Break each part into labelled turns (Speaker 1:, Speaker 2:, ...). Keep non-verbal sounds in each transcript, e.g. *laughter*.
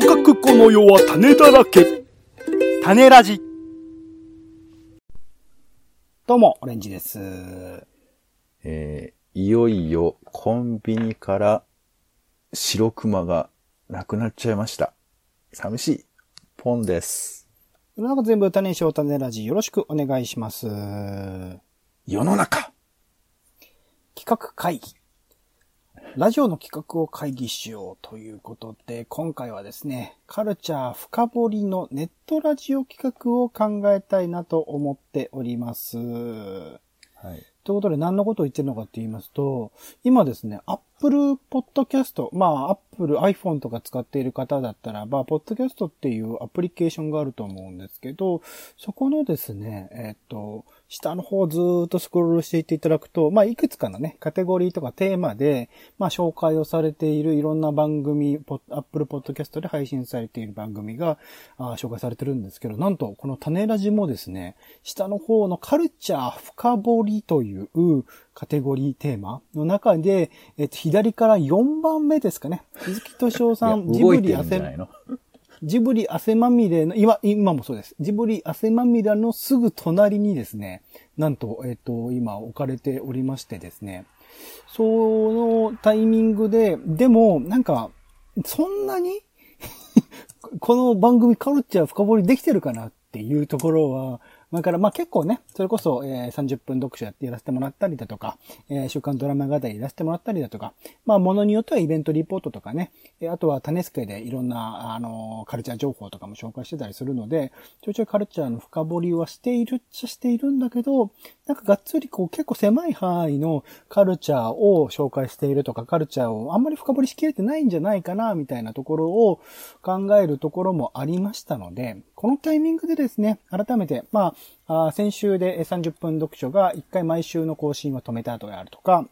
Speaker 1: とかくこの世は種だらけ。種ラジ。
Speaker 2: どうも、オレンジです。
Speaker 3: えーいよいよコンビニから白熊がなくなっちゃいました。寂しい。ポンです。
Speaker 2: 世の中全部種にしよう種ラジよろしくお願いします。
Speaker 3: 世の中
Speaker 2: 企画会議。ラジオの企画を会議しようということで、今回はですね、カルチャー深掘りのネットラジオ企画を考えたいなと思っております。
Speaker 3: はい。
Speaker 2: ということで何のことを言ってるのかって言いますと、今ですね、Apple Podcast、まあ Apple iPhone とか使っている方だったらば、Podcast っていうアプリケーションがあると思うんですけど、そこのですね、えっと、下の方ずっとスクロールしていっていただくと、まあいくつかのね、カテゴリーとかテーマで、まあ紹介をされているいろんな番組、ポ Apple Podcast で配信されている番組があ紹介されてるんですけど、なんとこの種ラジもですね、下の方のカルチャー深掘りというカテゴリーテーマの中で、えっと、左から4番目ですかね。*laughs* 鈴木敏夫さん、ジブリ汗ジブリ汗まみれの、今、今もそうです。ジブリ汗まみれのすぐ隣にですね、なんと、えっ、と、今置かれておりましてですね、そのタイミングで、でも、なんか、そんなに *laughs* この番組カルチャー深掘りできてるかなっていうところは、だからまあ結構ね、それこそ、えー30分読書やってやらせてもらったりだとか、えー週刊ドラマ語りやらせてもらったりだとか、まあものによってはイベントリポートとかね、えあとは種付けでいろんな、あのカルチャー情報とかも紹介してたりするので、ちょいちょいカルチャーの深掘りはしているっちゃしているんだけど、なんかがっつりこう結構狭い範囲のカルチャーを紹介しているとか、カルチャーをあんまり深掘りしきれてないんじゃないかな、みたいなところを考えるところもありましたので、このタイミングでですね、改めて、まあ、先週で30分読書が1回毎週の更新を止めた後であるとか、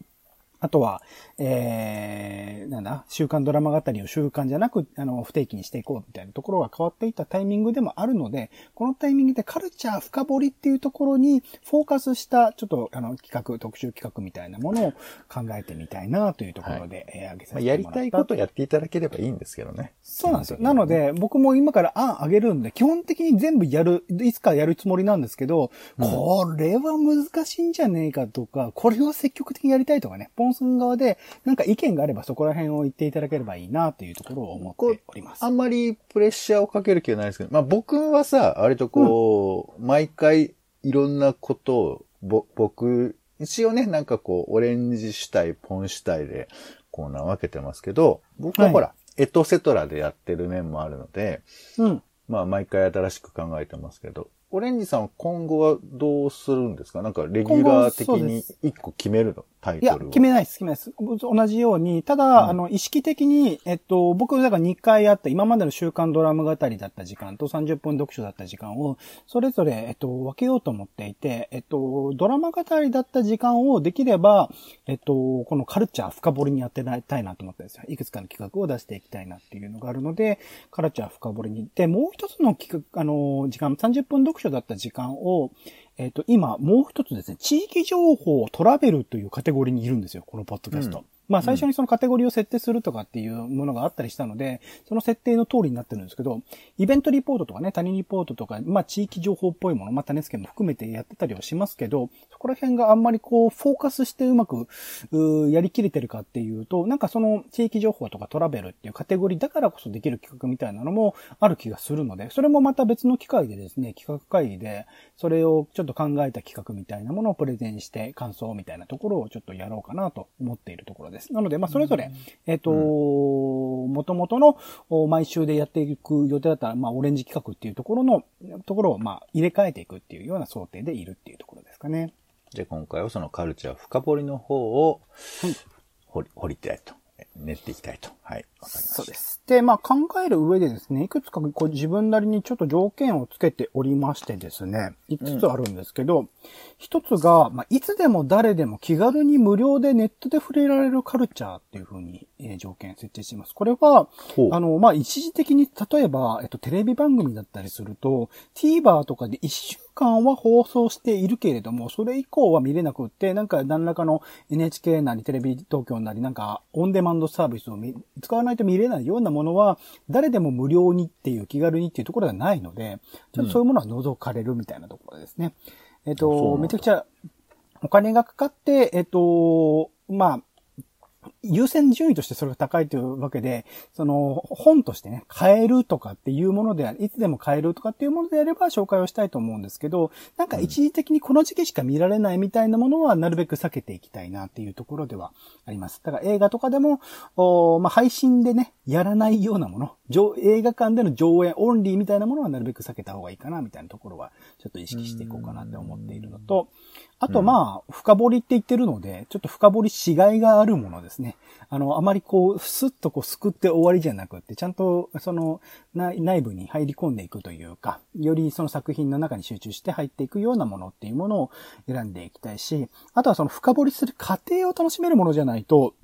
Speaker 2: あとは、えー、なんだ、週刊ドラマ語りを週刊じゃなく、あの、不定期にしていこうみたいなところが変わっていったタイミングでもあるので、このタイミングでカルチャー深掘りっていうところにフォーカスした、ちょっと、あの、企画、特集企画みたいなものを考えてみたいなというところで、えー挙げさ
Speaker 3: まあ、
Speaker 2: せてもらった。
Speaker 3: やりたいことやっていただければいいんですけどね。
Speaker 2: そうなんですよ。なので、僕も今から案あげるんで、基本的に全部やる、いつかやるつもりなんですけど、これは難しいんじゃねえかとか、これは積極的にやりたいとかね、ポンスン側で、なんか意見があればそこら辺を言っていただければいいなというところを思っております。
Speaker 3: あんまりプレッシャーをかける気はないですけど、まあ僕はさ、割とこう、毎回いろんなことを、ぼ、僕、一応ね、なんかこう、オレンジ主体、ポン主体でコーナー分けてますけど、僕はほら、エトセトラでやってる面もあるので、
Speaker 2: うん。
Speaker 3: まあ毎回新しく考えてますけど、オレンジさんは今後はどうするんですか？なんかレギュラー的に一個決めるのタイ
Speaker 2: いや、
Speaker 3: トルを。
Speaker 2: 決めないです、決めないです。同じように、ただ、
Speaker 3: うん
Speaker 2: あの、意識的に、えっと、僕、だから2回あった、今までの週刊ドラム語りだった時間と30分読書だった時間を、それぞれ、えっと、分けようと思っていて、えっと、ドラマ語りだった時間をできれば、えっと、このカルチャー深掘りにやっていたいなと思ったんですよ。いくつかの企画を出していきたいなっていうのがあるので、カルチャー深掘りに行って、もう一つの企画、あの、時間、30分読書だった時間を、えっ、と、今、もう一つですね、地域情報トラベルというカテゴリーにいるんですよ、このポッドキャスト。
Speaker 3: うん
Speaker 2: まあ最初にそのカテゴリーを設定するとかっていうものがあったりしたので、その設定の通りになってるんですけど、イベントリポートとかね、他人リポートとか、まあ地域情報っぽいもの、まあ種付けも含めてやってたりはしますけど、そこら辺があんまりこう、フォーカスしてうまく、やりきれてるかっていうと、なんかその地域情報とかトラベルっていうカテゴリーだからこそできる企画みたいなのもある気がするので、それもまた別の機会でですね、企画会議で、それをちょっと考えた企画みたいなものをプレゼンして感想みたいなところをちょっとやろうかなと思っているところです。なので、まあそれぞれ、えっ、と、元々のお毎週でやっていく予定だったら、まあオレンジ企画っていうところの、ところをまあ入れ替えていくっていうような想定でいるっていうところですかね。
Speaker 3: じゃあ今回はそのカルチャー深掘りの方を掘り、掘りたいと。練っていきたいと。はい。わかりました。
Speaker 2: そうで。す。で、まあ考える上でですね、いくつかこう自分なりにちょっと条件をつけておりましてですね、5つあるんですけど、一つが、まあ、いつでも誰でも気軽に無料でネットで触れられるカルチャーっていうふうにえー条件設定しています。これは、あの、まあ、一時的に、例えば、えっと、テレビ番組だったりすると、TVer とかで1週間は放送しているけれども、それ以降は見れなくって、なんか何らかの NHK なりテレビ東京なりなんかオンデマンドサービスを見使わないと見れないようなものは、誰でも無料にっていう気軽にっていうところがないので、ちょっとそういうものは除かれるみたいなところですね。えっと、めちゃくちゃお金がかかって、えっと、まあ、優先順位としてそれが高いというわけで、その本としてね、買えるとかっていうものであいつでも買えるとかっていうものであれば紹介をしたいと思うんですけど、なんか一時的にこの時期しか見られないみたいなものはなるべく避けていきたいなっていうところではあります。だから映画とかでも、おまあ、配信でね、やらないようなもの、映画館での上映オンリーみたいなものはなるべく避けた方がいいかなみたいなところはちょっと意識していこうかなって思っているのと、あとまあ、深掘りって言ってるので、ちょっと深掘りしがいがあるものですね。あの、あまりこう、スッとこう、すくって終わりじゃなくって、ちゃんと、その、内内部に入り込んでいくというか、よりその作品の中に集中して入っていくようなものっていうものを選んでいきたいし、あとはその深掘りする過程を楽しめるものじゃないと、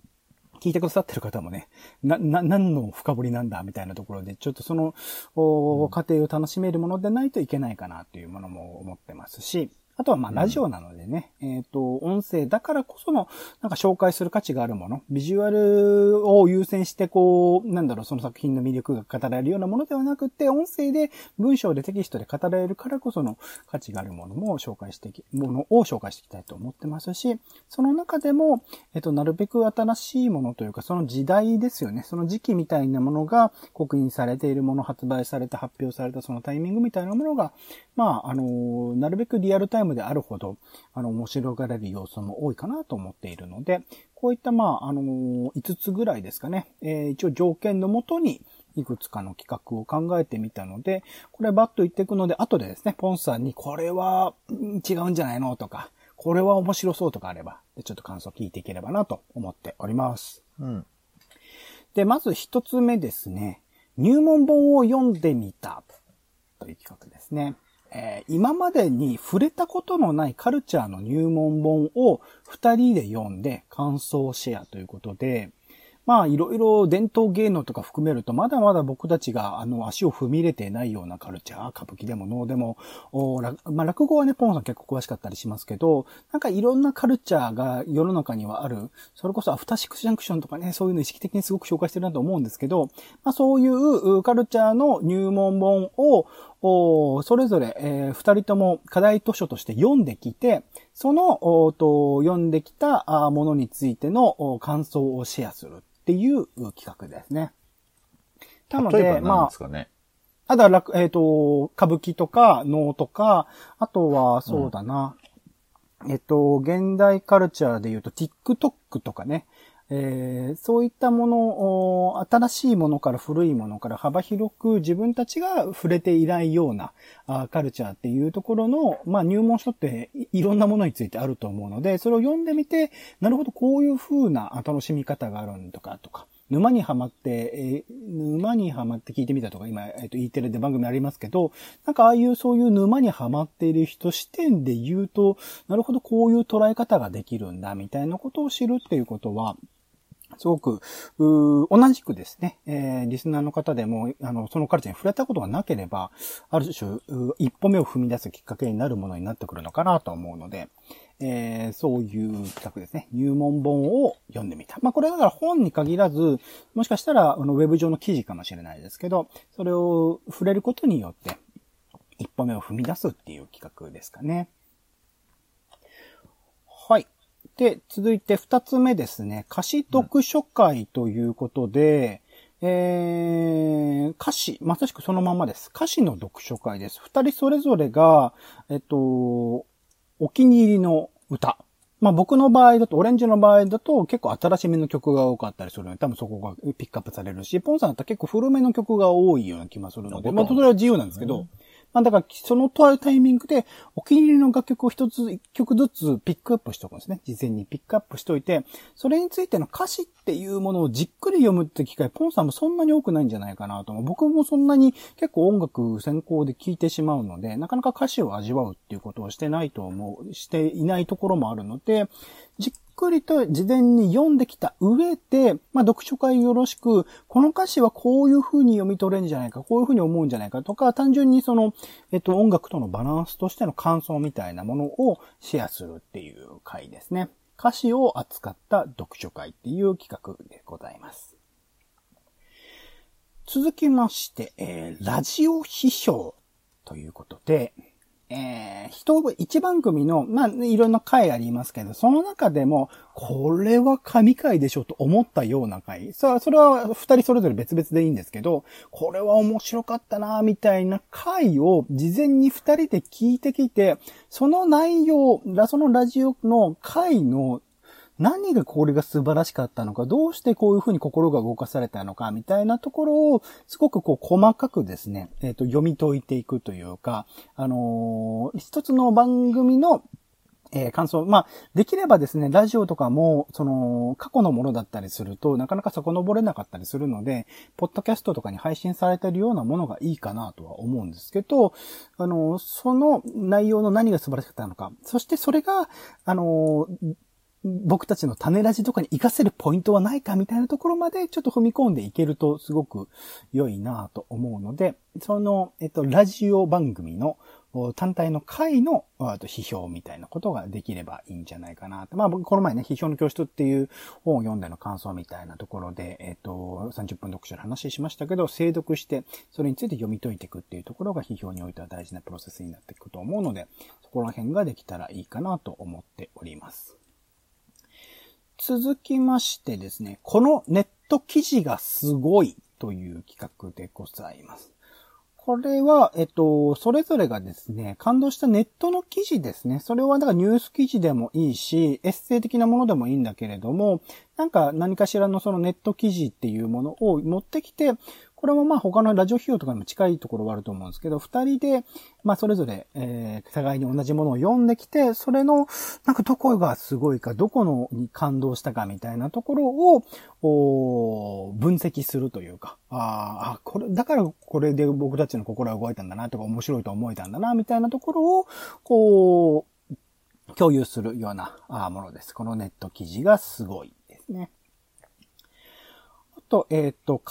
Speaker 2: 聞いてくださってる方もね、な、な、何の深掘りなんだみたいなところで、ちょっとその、お過程を楽しめるものでないといけないかなっていうものも思ってますし、あとはまあラジオなのでね、えっ、と、音声だからこその、なんか紹介する価値があるもの、ビジュアルを優先してこう、なんだろう、その作品の魅力が語られるようなものではなくて、音声で、文章でテキストで語られるからこその価値があるものも紹介していき、ものを紹介していきたいと思ってますし、その中でも、えっと、なるべく新しいものというか、その時代ですよね。その時期みたいなものが刻印されているもの、発売された、発表されたそのタイミングみたいなものが、まあ、あの、なるべくリアルタイムであるほど、あの、面白がれる要素も多いかなと思っているので、こういった、まあ、あの、5つぐらいですかね。えー一応条件のもとに、いくつかの企画を考えてみたので、これバッと言っていくので、後でですね、ポンさんにこれはうん違うんじゃないのとか、これは面白そうとかあれば、でちょっと感想聞いていければなと思っております。
Speaker 3: うん。
Speaker 2: で、まず一つ目ですね。入門本を読んでみたという企画ですね。えー今までに触れたことのないカルチャーの入門本を二人で読んで感想シェアということで、まあ、いろいろ伝統芸能とか含めると、まだまだ僕たちが、あの、足を踏み入れてないようなカルチャー、歌舞伎でも能でも、おまあ、落語はね、ポンさん結構詳しかったりしますけど、なんかいろんなカルチャーが世の中にはある、それこそアフターシックスジャンクションとかね、そういうの意識的にすごく紹介してるなと思うんですけど、まあ、そういうカルチャーの入門本を、それぞれ、えー二人とも課題図書として読んできて、その、おと読んできたあものについてのお感想をシェアするっていうう企画ですね。なので、
Speaker 3: 例えば何
Speaker 2: ま
Speaker 3: ですかね？
Speaker 2: あ、だから楽、えっ、と、歌舞伎とか能とか、あとは、そうだな、えっと、現代カルチャーで言うと TikTok とかね、えーそういったものを、新しいものから古いものから幅広く自分たちが触れていないようなあカルチャーっていうところの、まあ入門書っていろんなものについてあると思うので、それを読んでみて、なるほどこういう風な楽しみ方があるんとかとか、沼にはまって、え沼にはまって聞いてみたとか、今、えっ、と、E テレで番組ありますけど、なんかああいうそういう沼にはまっている人視点で言うと、なるほどこういう捉え方ができるんだ、みたいなことを知るっていうことは、すごく、うー同じくですね、えーリスナーの方でも、あの、そのカルチャーに触れたことがなければ、ある種、一歩目を踏み出すきっかけになるものになってくるのかなと思うので、えーそういう企画ですね。入門本を読んでみた。まあ、これだから本に限らず、もしかしたら、あの、ウェブ上の記事かもしれないですけど、それを触れることによって、一歩目を踏み出すっていう企画ですかね。はい。で、続いて二つ目ですね。歌詞読書会ということで、えー、歌詞、まさしくそのままです。歌詞の読書会です。二人それぞれが、えっと、お気に入りの歌。まあ僕の場合だと、オレンジの場合だと結構新しめの曲が多かったりするので、多分そこがピックアップされるし、ポンさんだったら結構古めの曲が多いような気がするので、まあそれは自由なんですけど、まあだから、そのとあるタイミングで、お気に入りの楽曲を一つ、一曲ずつピックアップしておくんですね。事前にピックアップしておいて、それについての歌詞っていうものをじっくり読むって機会、ポンさんもそんなに多くないんじゃないかなと思う。僕もそんなに結構音楽先行で聴いてしまうので、なかなか歌詞を味わうっていうことをしてないと思う、していないところもあるので、じっくりと事前に読んできた上で、まあ、読書会よろしく、この歌詞はこういう風に読み取れるんじゃないか、こういう風に思うんじゃないかとか、単純にその、えっと、音楽とのバランスとしての感想みたいなものをシェアするっていう回ですね。歌詞を扱った読書会っていう企画でございます。続きまして、えー、ラジオ批評ということで、えー、一、一番組の、まあ、いろんな回ありますけど、その中でも、これは神回でしょと思ったような回。さあ、それは二人それぞれ別々でいいんですけど、これは面白かったな、みたいな回を事前に二人で聞いてきて、その内容、そのラジオの回の何がこれが素晴らしかったのか、どうしてこういうふうに心が動かされたのか、みたいなところを、すごくこう細かくですね、えっ、ー、と、読み解いていくというか、あのー、一つの番組のえー、感想。まあ、できればですね、ラジオとかも、その、過去のものだったりすると、なかなか遡れなかったりするので、ポッドキャストとかに配信されてるようなものがいいかなとは思うんですけど、あの、その内容の何が素晴らしかったのか、そしてそれが、あの、僕たちの種ラジとかに活かせるポイントはないかみたいなところまでちょっと踏み込んでいけるとすごく良いなと思うので、その、えっと、ラジオ番組の単体の回の批評みたいなことができればいいんじゃないかなと。まあ僕この前ね、批評の教室っていう本を読んでの感想みたいなところで、えっ、と、30分読書の話しましたけど、精読して、それについて読み解いていくっていうところが批評においては大事なプロセスになっていくと思うので、そこら辺ができたらいいかなと思っております。続きましてですね、このネット記事がすごいという企画でございます。これは、えっと、それぞれがですね、感動したネットの記事ですね。それは、だからニュース記事でもいいし、エッセイ的なものでもいいんだけれども、なんか何かしらのそのネット記事っていうものを持ってきて、これもまあ他のラジオ費用とかにも近いところはあると思うんですけど、二人で、まあそれぞれ、えー、互いに同じものを読んできて、それの、なんかどこがすごいか、どこのに感動したかみたいなところを、お分析するというか、ああ、これ、だからこれで僕たちの心は動いたんだなとか、面白いと思えたんだな、みたいなところを、こう、共有するようなものです。このネット記事がすごいですね。あと、えっ、ー、と、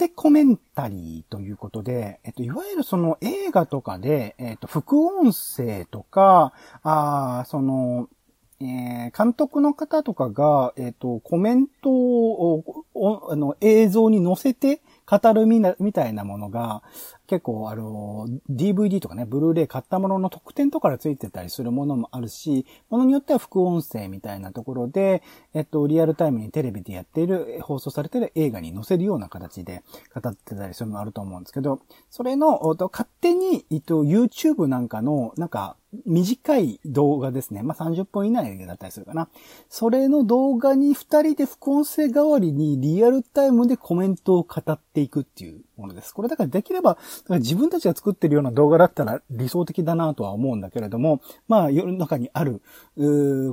Speaker 2: テコメンタリーということで、えっと、いわゆるその映画とかで、えっと、副音声とか、あその、えー、監督の方とかが、えっ、と、コメントを、あの、映像に載せて語るみな、みたいなものが、結構、あの、DVD とかね、ブルーレイ買ったものの特典とかでついてたりするものもあるし、ものによっては副音声みたいなところで、えっと、リアルタイムにテレビでやっている、放送されている映画に載せるような形で語ってたりするのもあると思うんですけど、それの、勝手に、えっと、YouTube なんかの、なんか、短い動画ですね。まあ、30分以内だったりするかな。それの動画に二人で副音声代わりにリアルタイムでコメントを語っていくっていうものです。これだからできれば、自分たちが作ってるような動画だったら理想的だなとは思うんだけれども、まあ世の中にある、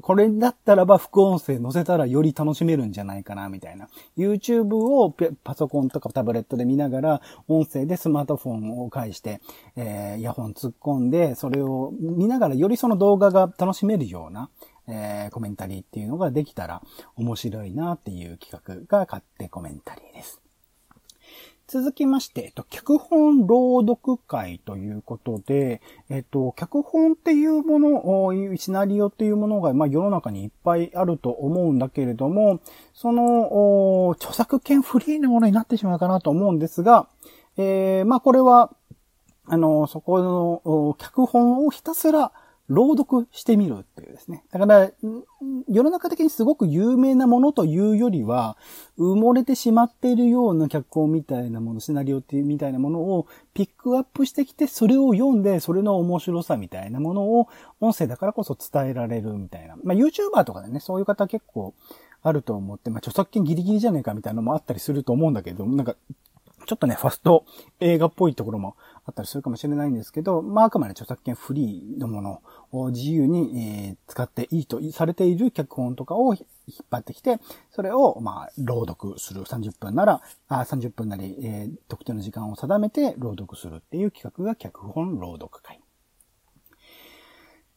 Speaker 2: これだったらば副音声載せたらより楽しめるんじゃないかなみたいな。YouTube をパソコンとかタブレットで見ながら、音声でスマートフォンを介して、えー、イヤホン突っ込んで、それを見ながらよりその動画が楽しめるような、えー、コメンタリーっていうのができたら面白いなっていう企画が勝手コメンタリーです。続きまして、えっと、脚本朗読会ということで、えっと、脚本っていうもの、シナリオっていうものが、まあ、世の中にいっぱいあると思うんだけれども、その、著作権フリーのものになってしまうかなと思うんですが、えー、まあ、これは、あの、そこの、脚本をひたすら、朗読してみるっていうですね。だから、世の中的にすごく有名なものというよりは、埋もれてしまっているような脚本みたいなもの、シナリオっていうみたいなものをピックアップしてきて、それを読んで、それの面白さみたいなものを音声だからこそ伝えられるみたいな。まあ、YouTuber とかでね、そういう方結構あると思って、まあ、著作権ギリギリじゃねえかみたいなのもあったりすると思うんだけど、なんか、ちょっとね、ファスト映画っぽいところもあったりするかもしれないんですけど、まあ、あくまで著作権フリーのものを自由に、使っていいとされている脚本とかを引っ張ってきて、それを、ま、朗読する30分なら、あ30分なり、特定の時間を定めて朗読するっていう企画が脚本朗読会。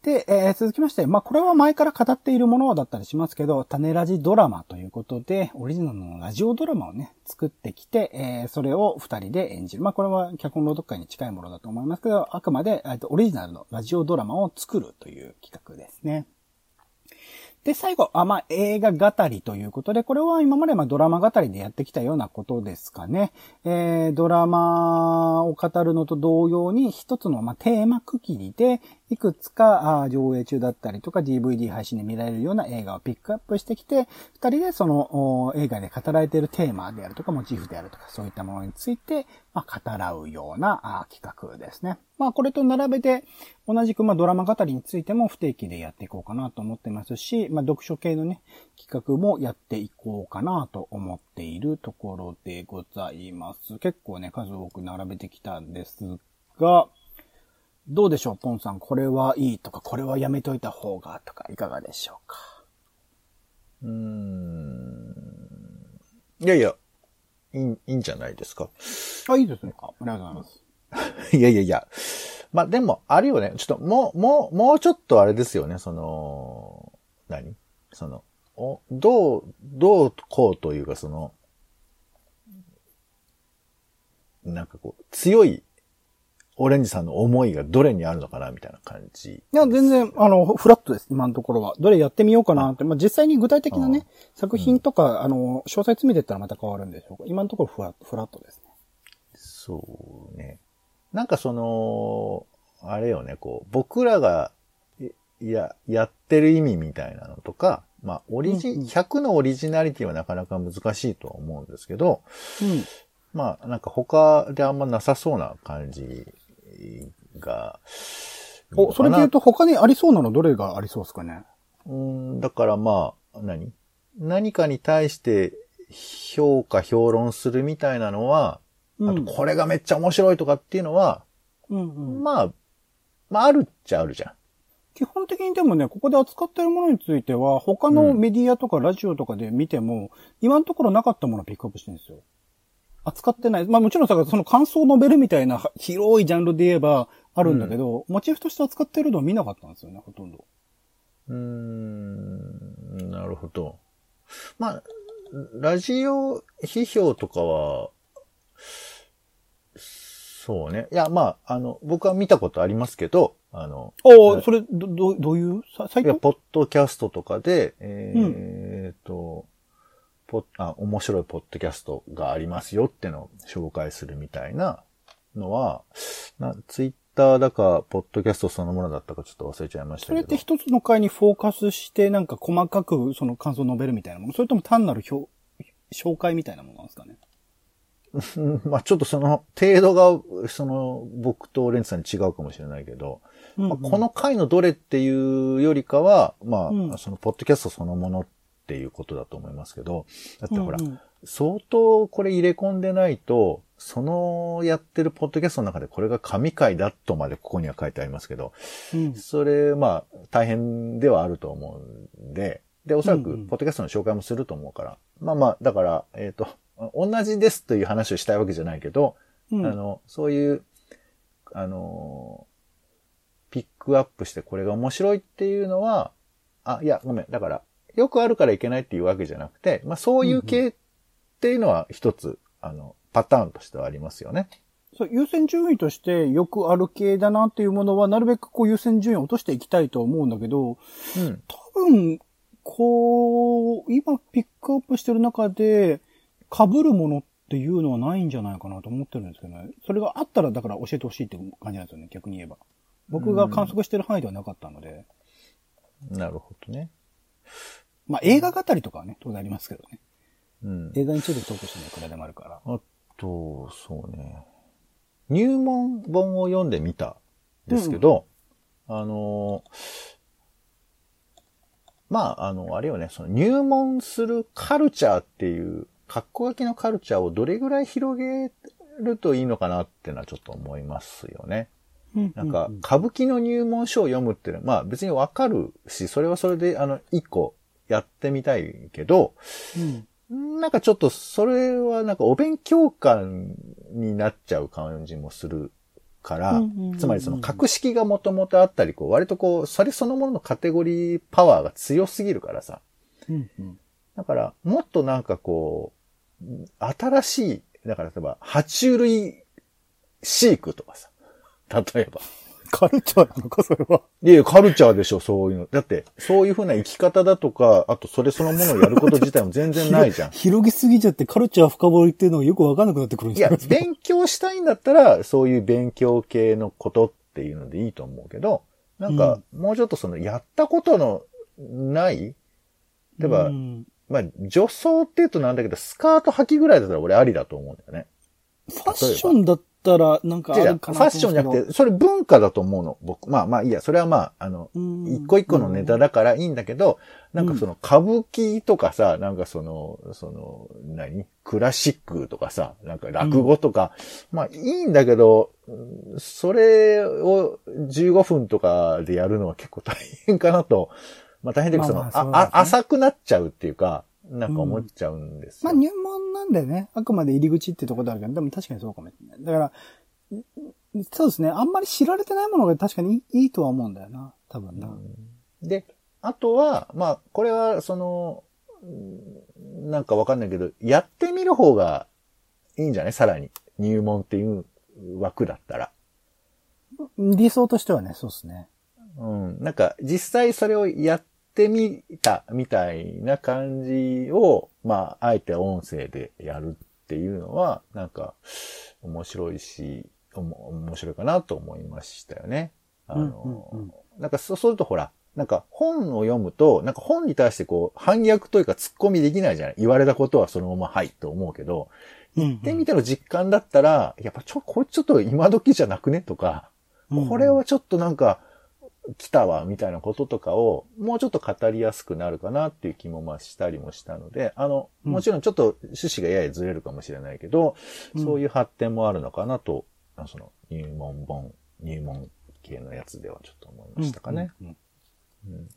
Speaker 2: で、えー続きまして、まあ、これは前から語っているものだったりしますけど、種ラジドラマということで、オリジナルのラジオドラマをね、作ってきて、えーそれを二人で演じる。まあ、これは脚本朗読会に近いものだと思いますけど、あくまで、えーとオリジナルのラジオドラマを作るという企画ですね。で、最後、あ、まあ、映画語りということで、これは今までまあドラマ語りでやってきたようなことですかね。えー、ドラマを語るのと同様に、一つのまあテーマ区切りで、いくつか上映中だったりとか DVD 配信で見られるような映画をピックアップしてきて、二人でその映画で語られているテーマであるとか、モチーフであるとか、そういったものについて、まあ、語らうような企画ですね。まあ、これと並べて、同じくまあドラマ語りについても不定期でやっていこうかなと思ってますし、まあ、読書系のね、企画もやっていこうかなと思っているところでございます。結構ね、数多く並べてきたんですが、どうでしょう、ポンさん。これはいいとか、これはやめといた方がとか、いかがでしょうか？
Speaker 3: うーん。いやいや、いい、いいんじゃないですか？
Speaker 2: あ、いいですね。あありがとうございます。*laughs*
Speaker 3: いやいやいや。まあ、でも、あるよね。ちょっと、もう、もう、もうちょっとあれですよね。その、何？その、お、どう、どうこうというか、その、なんかこう、強い、オレンジさんの思いがどれにあるのかな、みたいな感じ。
Speaker 2: いや、全然、あの、フラットです、今のところは。どれやってみようかなって。まあ、実際に具体的なね、作品とか、あの、詳細詰めてったらまた変わるんでしょうか。今のところフラフラットですね。
Speaker 3: そうね。なんかその、あれよね、こう、僕らが、いや、やってる意味みたいなのとか、まあ、オリジ、
Speaker 2: うんうん
Speaker 3: 100のオリジナリティはなかなか難しいとは思うんですけど、
Speaker 2: うん。
Speaker 3: まあ、なんか他であんまなさそうな感じが、
Speaker 2: お、それで言うと他にありそうなのどれがありそうですかね？
Speaker 3: うん、だからまあ、何？何かに対して評価、評論するみたいなのは、
Speaker 2: うん。
Speaker 3: あとこれがめっちゃ面白いとかっていうのは、
Speaker 2: うんうん。
Speaker 3: まあ、まああるっちゃあるじゃん。
Speaker 2: 基本的にでもね、ここで扱ってるものについては、他のメディアとかラジオとかで見ても、今のところなかったものをピックアップしてるんですよ。扱ってない。まあもちろんさ、その感想を述べるみたいなは広いジャンルで言えばあるんだけど、モチーフとして扱ってるのを見なかったんですよね、ほとんど。
Speaker 3: うーん、なるほど。まあ、ラジオ批評とかは、そうね。いや、まあ、あの、僕は見たことありますけど、あの、
Speaker 2: ああ、それ、ど、どどういう？さサイ
Speaker 3: いや、
Speaker 2: ト
Speaker 3: ポッドキャストとかで、えーと、ポあ、面白いポッドキャストがありますよってのを紹介するみたいなのは、な、ツイッターだか、ポッドキャストそのものだったかちょっと忘れちゃいましたけど。
Speaker 2: それって一つの回にフォーカスして、なんか細かくその感想を述べるみたいなもの？それとも単なる表、紹介みたいなものなんですかね？
Speaker 3: う *laughs* んまあちょっとその程度が、その僕とレンツさんに違うかもしれないけど、まあこの回のどれっていうよりかは、まあ、
Speaker 2: うん。
Speaker 3: そのポッドキャストそのものっていうことだと思いますけど、だってほら、
Speaker 2: うん。うん
Speaker 3: 相当これ入れ込んでないと、そのやってるポッドキャストの中でこれが神回だとまでここには書いてありますけど、
Speaker 2: うん。
Speaker 3: それ、まあ、大変ではあると思うんで、で、おそらく
Speaker 2: うんうん、
Speaker 3: ポッドキャストの紹介もすると思うから、まあまあ、だから、えっ、と、同じですという話をしたいわけじゃないけど、
Speaker 2: うん。
Speaker 3: あの、そういう、あの、ピックアップしてこれが面白いっていうのは、あ、いや、ごめん。だから、よくあるからいけないっていうわけじゃなくて、まあそういう系っていうのは一つ、あの、パターンとしてはありますよね。
Speaker 2: そう、優先順位としてよくある系だなっていうものは、なるべくこう優先順位を落としていきたいと思うんだけど、
Speaker 3: うん。
Speaker 2: 多分、こう、今ピックアップしてる中で、被るものっていうのはないんじゃないかなと思ってるんですけどね。それがあったら、だから教えてほしいっていう感じなんですよね、逆に言えば。僕が観測してる範囲ではなかったので。
Speaker 3: なるほどね。
Speaker 2: まあ、映画語りとかはね、当然ありますけどね。
Speaker 3: うん。
Speaker 2: 映画についてトークしてるのいくらでもあるから。
Speaker 3: あと、そうね。入門本を読んでみたんですけど、あの、まあ、あの、あれよね、その入門するカルチャーっていう、格好書きのカルチャーをどれぐらい広げるといいのかなっていうのはちょっと思いますよね。なんか、歌舞伎の入門書を読むっていうのは、まあ別にわかるし、それはそれで、あの、一個やってみたいけど、
Speaker 2: うん、
Speaker 3: なんかちょっと、それはなんかお勉強感になっちゃう感じもするから、つまりその格式がもともとあったり、こう、割とこう、それそのもののカテゴリーパワーが強すぎるからさ。
Speaker 2: うんうん。
Speaker 3: だから、もっとなんかこう、新しい、だから例えば、爬虫類飼育とかさ。例えば。
Speaker 2: カルチャーなのか、それは。
Speaker 3: いやいや、カルチャーでしょ、そういうの。だって、そういうふうな生き方だとか、あとそれそのものをやること自体も全然ないじゃん。
Speaker 2: 広げすぎちゃってカルチャー深掘りっていうのがよくわかんなくなってくるん
Speaker 3: い
Speaker 2: です
Speaker 3: や、勉強したいんだったら、そういう勉強系のことっていうのでいいと思うけど、なんか、もうちょっとその、やったことのない、例えば、
Speaker 2: うん
Speaker 3: まあ、女装って言うとなんだけど、スカート履きぐらいだったら俺ありだと思うんだよね。
Speaker 2: ファッションだったら、なんかあるかな
Speaker 3: ファッションじゃなくて、それ文化だと思うの。僕、まあまあいいや、それはまあ、あの、
Speaker 2: うん。
Speaker 3: 一個一個のネタだからいいんだけど、なんかその歌舞伎とかさ、なんかその、その、何？クラシックとかさ、なんか落語とか、まあいいんだけど、うんそれを15分とかでやるのは結構大変かなと。まあ大変だけど、その、
Speaker 2: まあね。
Speaker 3: あ浅くなっちゃうっていうか、なんか思っちゃうんですよ。
Speaker 2: まあ入門なんでね、あくまで入り口ってところだけど、でも確かにそうかもしれない。だから、んそうですね、あんまり知られてないものが確かにいいとは思うんだよな、多分な。
Speaker 3: で、あとは、まあ、これは、その、うんなんかわかんないけど、やってみる方がいいんじゃない？さらに。入門っていう枠だったら。
Speaker 2: 理想としてはね、そうですね。
Speaker 3: うん。なんか、実際それをやってみたみたいな感じを、まあ、あえて音声でやるっていうのは、なんか、面白いし、おも面白いかなと思いましたよね。あの、
Speaker 2: うんうんうん。
Speaker 3: なんかそうするとほら、なんか本を読むと、なんか本に対してこう、反逆というか突っ込みできないじゃない。言われたことはそのままはいと思うけど、
Speaker 2: うん、
Speaker 3: ってみての実感だったら、やっぱちょ、これちょっと今時じゃなくねとか、
Speaker 2: うん。
Speaker 3: これはちょっとなんか、来たわ、みたいなこととかを、もうちょっと語りやすくなるかなっていう気もまあしたりもしたので、あの、
Speaker 2: うん。
Speaker 3: もちろんちょっと趣旨がややずれるかもしれないけど、
Speaker 2: うん。
Speaker 3: そういう発展もあるのかなと、その入門本、入門系のやつではちょっと思いましたかね。
Speaker 2: うんうん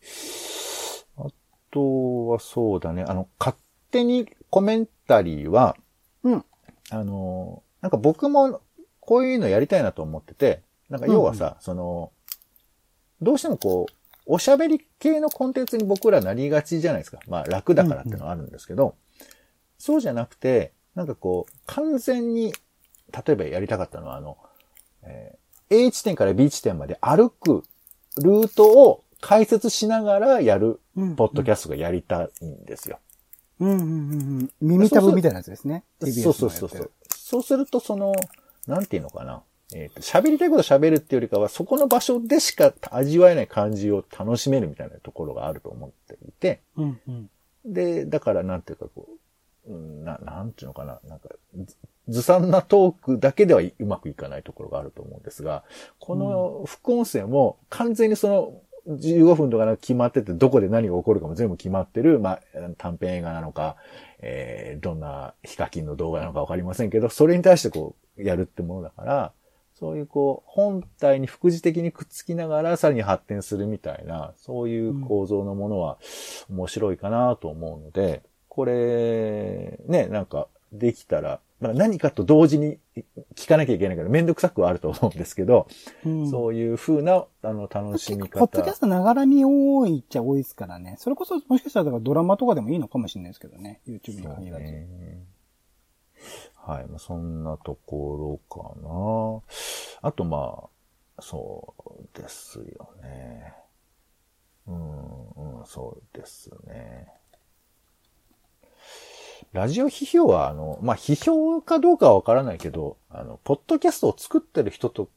Speaker 3: あとはそうだね、あの、勝手にコメンタリーは、
Speaker 2: うん。
Speaker 3: あの、なんか僕もこういうのやりたいなと思ってて、なんか要はさ、その、どうしてもこう、おしゃべり系のコンテンツに僕らなりがちじゃないですか。まあ楽だからっていうのはあるんですけど、そうじゃなくて、なんかこう、完全に、例えばやりたかったのは、あの、えー A 地点から B 地点まで歩くルートを解説しながらやる
Speaker 2: うん
Speaker 3: ポッドキャストがやりたいんですよ。
Speaker 2: うんうんうんうん。耳たぶみたいなやつですね。
Speaker 3: そうそうそうそう。そうすると、その、なんていうのかな。えっ、と、喋りたいこと喋るっていうよりかは、そこの場所でしか味わえない感じを楽しめるみたいなところがあると思っていて、
Speaker 2: うんうん。
Speaker 3: で、だからなんていうかこう、うんな、なんていうのかな、なんか、ずずさんなトークだけではいうまくいかないところがあると思うんですが、この副音声も完全にその15分とかなんか決まってて、どこで何が起こるかも全部決まってる、まあ、短編映画なのか、えー、どんなヒカキンの動画なのかわかりませんけど、それに対してこう、やるってものだから、そういうこう、本体に副次的にくっつきながらさらに発展するみたいな、そういう構造のものは面白いかなと思うので、これ、ね、なんか、できたら、まあ何かと同時に聞かなきゃいけないからめんどくさくはあると思うんですけど、
Speaker 2: うん
Speaker 3: そういう風な、あの、楽しみ方。
Speaker 2: ポッドキャストながらみ多いっちゃ多いですからね。それこそ、もしかしたらドラマとかでもいいのかもしれないですけどね。YouTube に限らず。
Speaker 3: はい。まあそんなところかな。あと、まあ、そうですよね。うん、うん、そうですね。ラジオ批評は、あの、まあ、批評かどうかはわからないけど、あの、ポッドキャストを作ってる人と、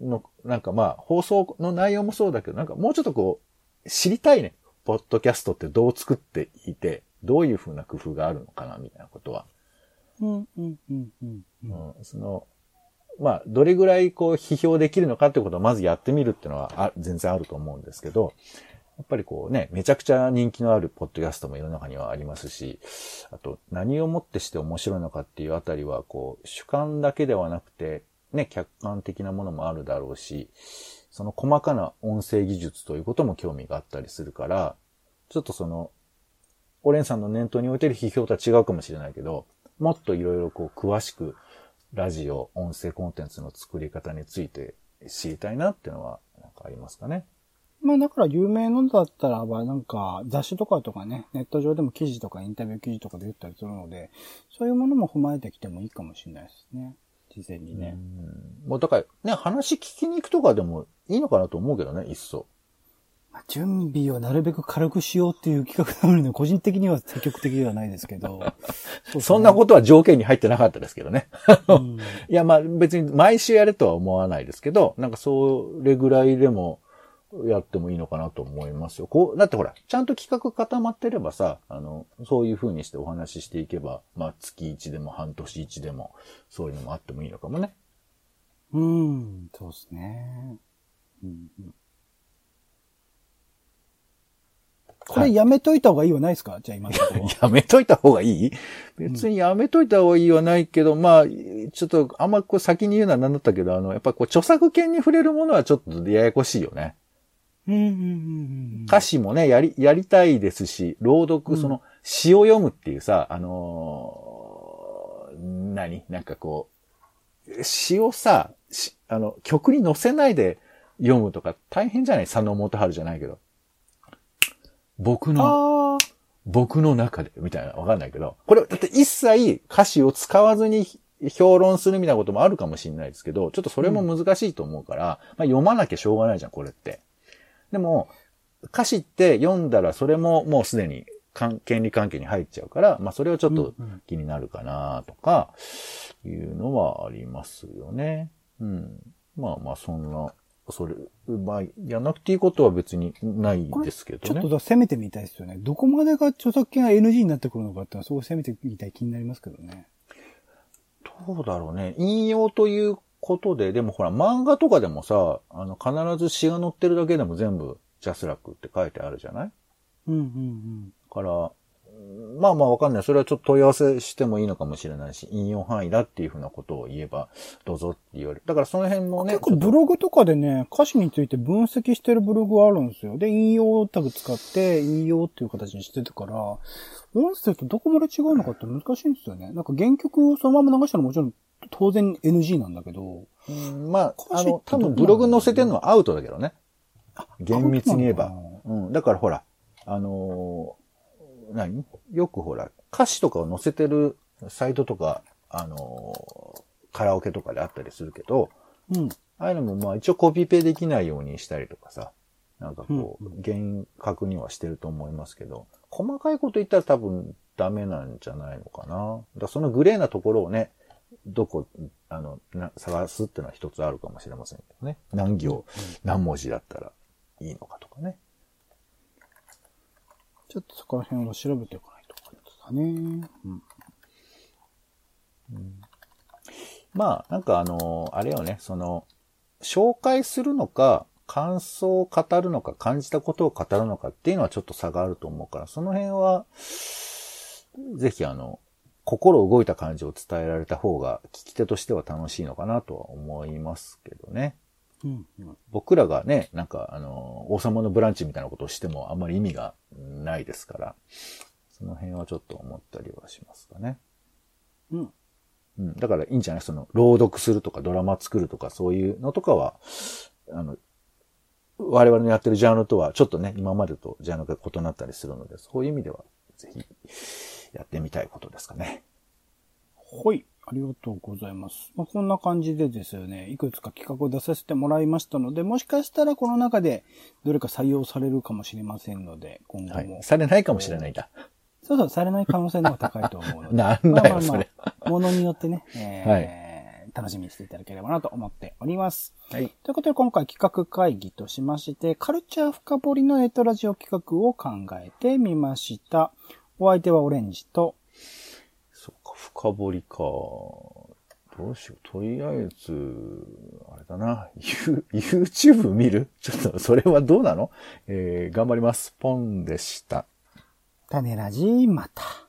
Speaker 3: の、なんかまあ、放送の内容もそうだけど、なんかもうちょっとこう、知りたいね。ポッドキャストってどう作っていて、どういうふうな工夫があるのかな、みたいなことは。
Speaker 2: うん、うん、うん、うん。
Speaker 3: うん、その、まあ、どれぐらいこう批評できるのかってことをまずやってみるっていうのはあ全然あると思うんですけど、やっぱりこうね、めちゃくちゃ人気のあるポッドキャストも世の中にはありますし、あと何をもってして面白いのかっていうあたりは、こう、主観だけではなくて、ね、客観的なものもあるだろうし、その細かな音声技術ということも興味があったりするから、ちょっとその、オレンさんの念頭に置いてる批評とは違うかもしれないけど、もっといろいろこう詳しくラジオ、音声コンテンツの作り方について知りたいなっていうのは、なんかありますかね？
Speaker 2: まあだから有名のだったらば、なんか雑誌とかとかね、ネット上でも記事とかインタビュー記事とかで言ったりするので、そういうものも踏まえてきてもいいかもしれないですね。事前にね。
Speaker 3: もうだから、ね、話聞きに行くとかでもいいのかなと思うけどね、いっそ。
Speaker 2: まあ準備をなるべく軽くしようっていう企画なので、個人的には積極的ではないですけど。*laughs* そう
Speaker 3: そんなことは条件に入ってなかったですけどね。
Speaker 2: と、うん *laughs*
Speaker 3: いや、まあ別に毎週やれとは思わないですけど、なんかそれぐらいでもやってもいいのかなと思いますよ。こう、だってほら、ちゃんと企画固まってればさ、あの、そういう風にしてお話ししていけば、まあ月1でも半年1でも、そういうのもあってもいいのかもね。
Speaker 2: うん、そうですね。うんうんこれやめといた方がいいはないですか？じゃあ今の。*laughs*
Speaker 3: やめといた方がいい？別にやめといた方がいいはないけど、まあ、ちょっとあんまこう先に言うのは何だったけど、あの、やっぱこう著作権に触れるものはちょっとややこしいよね。
Speaker 2: うんうんうんうん
Speaker 3: 歌詞もね、やり、やりたいですし、朗読、その、詩を読むっていうさ、あのー何？なんかこう、詩をさ、しあの、曲に載せないで読むとか大変じゃない？佐野元春じゃないけど。僕の、僕の中で、みたいな、わかんないけど、これ、だって一切歌詞を使わずに評論するみたいなこともあるかもしれないですけど、ちょっとそれも難しいと思うから、まあ、読まなきゃしょうがないじゃん、これって。でも、歌詞って読んだらそれももうすでに関権利関係に入っちゃうから、まあそれはちょっと気になるかなとか、いうのはありますよね。うん。まあまあそんな、それ、まあやんなくていいことは別にないですけどね。
Speaker 2: ちょっとだ攻めてみたいですよね。どこまでが著作権が NG になってくるのかってのはすごい攻めてみたい気になりますけどね。
Speaker 3: どうだろうね。引用ということで、でもほら、漫画とかでもさ、あの、必ず詩が載ってるだけでも全部、ジャスラックって書いてあるじゃない？
Speaker 2: うんうんうん。
Speaker 3: だから、うんまあまあわかんない。それはちょっと問い合わせしてもいいのかもしれないし、引用範囲だっていうふうなことを言えば、どうぞって言われる。だからその辺もね、
Speaker 2: 結構ブログとかでね、歌詞について分析してるブログがあるんですよ。で、引用タグ使って、引用っていう形にしてたから、音声とどこまで違うのかって難しいんですよね。なんか原曲をそのまま流したらもちろん当然 NG なんだけど、
Speaker 3: うんまあ、あの、多分ブログ載せてるのはアウトだけどね。厳密に言えば。うん。だからほら、あのー何？よくほら、歌詞とかを載せてるサイトとか、あのーカラオケとかであったりするけど、
Speaker 2: うん。
Speaker 3: ああいうのもまあ一応コピペできないようにしたりとかさ、なんかこ
Speaker 2: う
Speaker 3: う、厳格にはしてると思いますけど、細かいこと言ったら多分ダメなんじゃないのかな。だからそのグレーなところをね、どこ、あの、な探すっていうのは一つあるかもしれませんけどね。何行、何文字だったらいいのかとかね。
Speaker 2: ちょっとそこら辺を調べておかないとかね。うん。
Speaker 3: まあ、なんかあの、あれよね、その、紹介するのか、感想を語るのか、感じたことを語るのかっていうのはちょっと差があると思うから、その辺は、ぜひあの、心動いた感じを伝えられた方が、聞き手としては楽しいのかなとは思いますけどね。
Speaker 2: うん。うん。
Speaker 3: 僕らがね、なんかあの、王様のブランチみたいなことをしてもあんまり意味がないですから、その辺はちょっと思ったりはしますかね。
Speaker 2: うん。
Speaker 3: うん。だからいいんじゃない？その、朗読するとかドラマ作るとかそういうのとかは、あの、我々のやってるジャンルとはちょっとね、今までとジャンルが異なったりするので、そういう意味では、ぜひ、やってみたいことですかね。
Speaker 2: はい。ありがとうございます。まあ、こんな感じでですよね、いくつか企画を出させてもらいましたので、もしかしたらこの中でどれか採用されるかもしれませんので、今後も。
Speaker 3: はい。されないかもしれないんだ。
Speaker 2: そうそう、されない可能性の方が高いと思うので。*laughs*
Speaker 3: なんだよ
Speaker 2: まあまあまあものによってね、えー楽しみにしていただければなと思っております。
Speaker 3: はい。
Speaker 2: ということで今回企画会議としまして、カルチャー深掘りのネットラジオ企画を考えてみました。お相手はオレンジと、
Speaker 3: 深掘りか。どうしよう。とりあえず、あれだな。*laughs* YouTube 見る？ちょっと、それはどうなの？えー、頑張ります。ポンでした。
Speaker 2: 種ラジまた。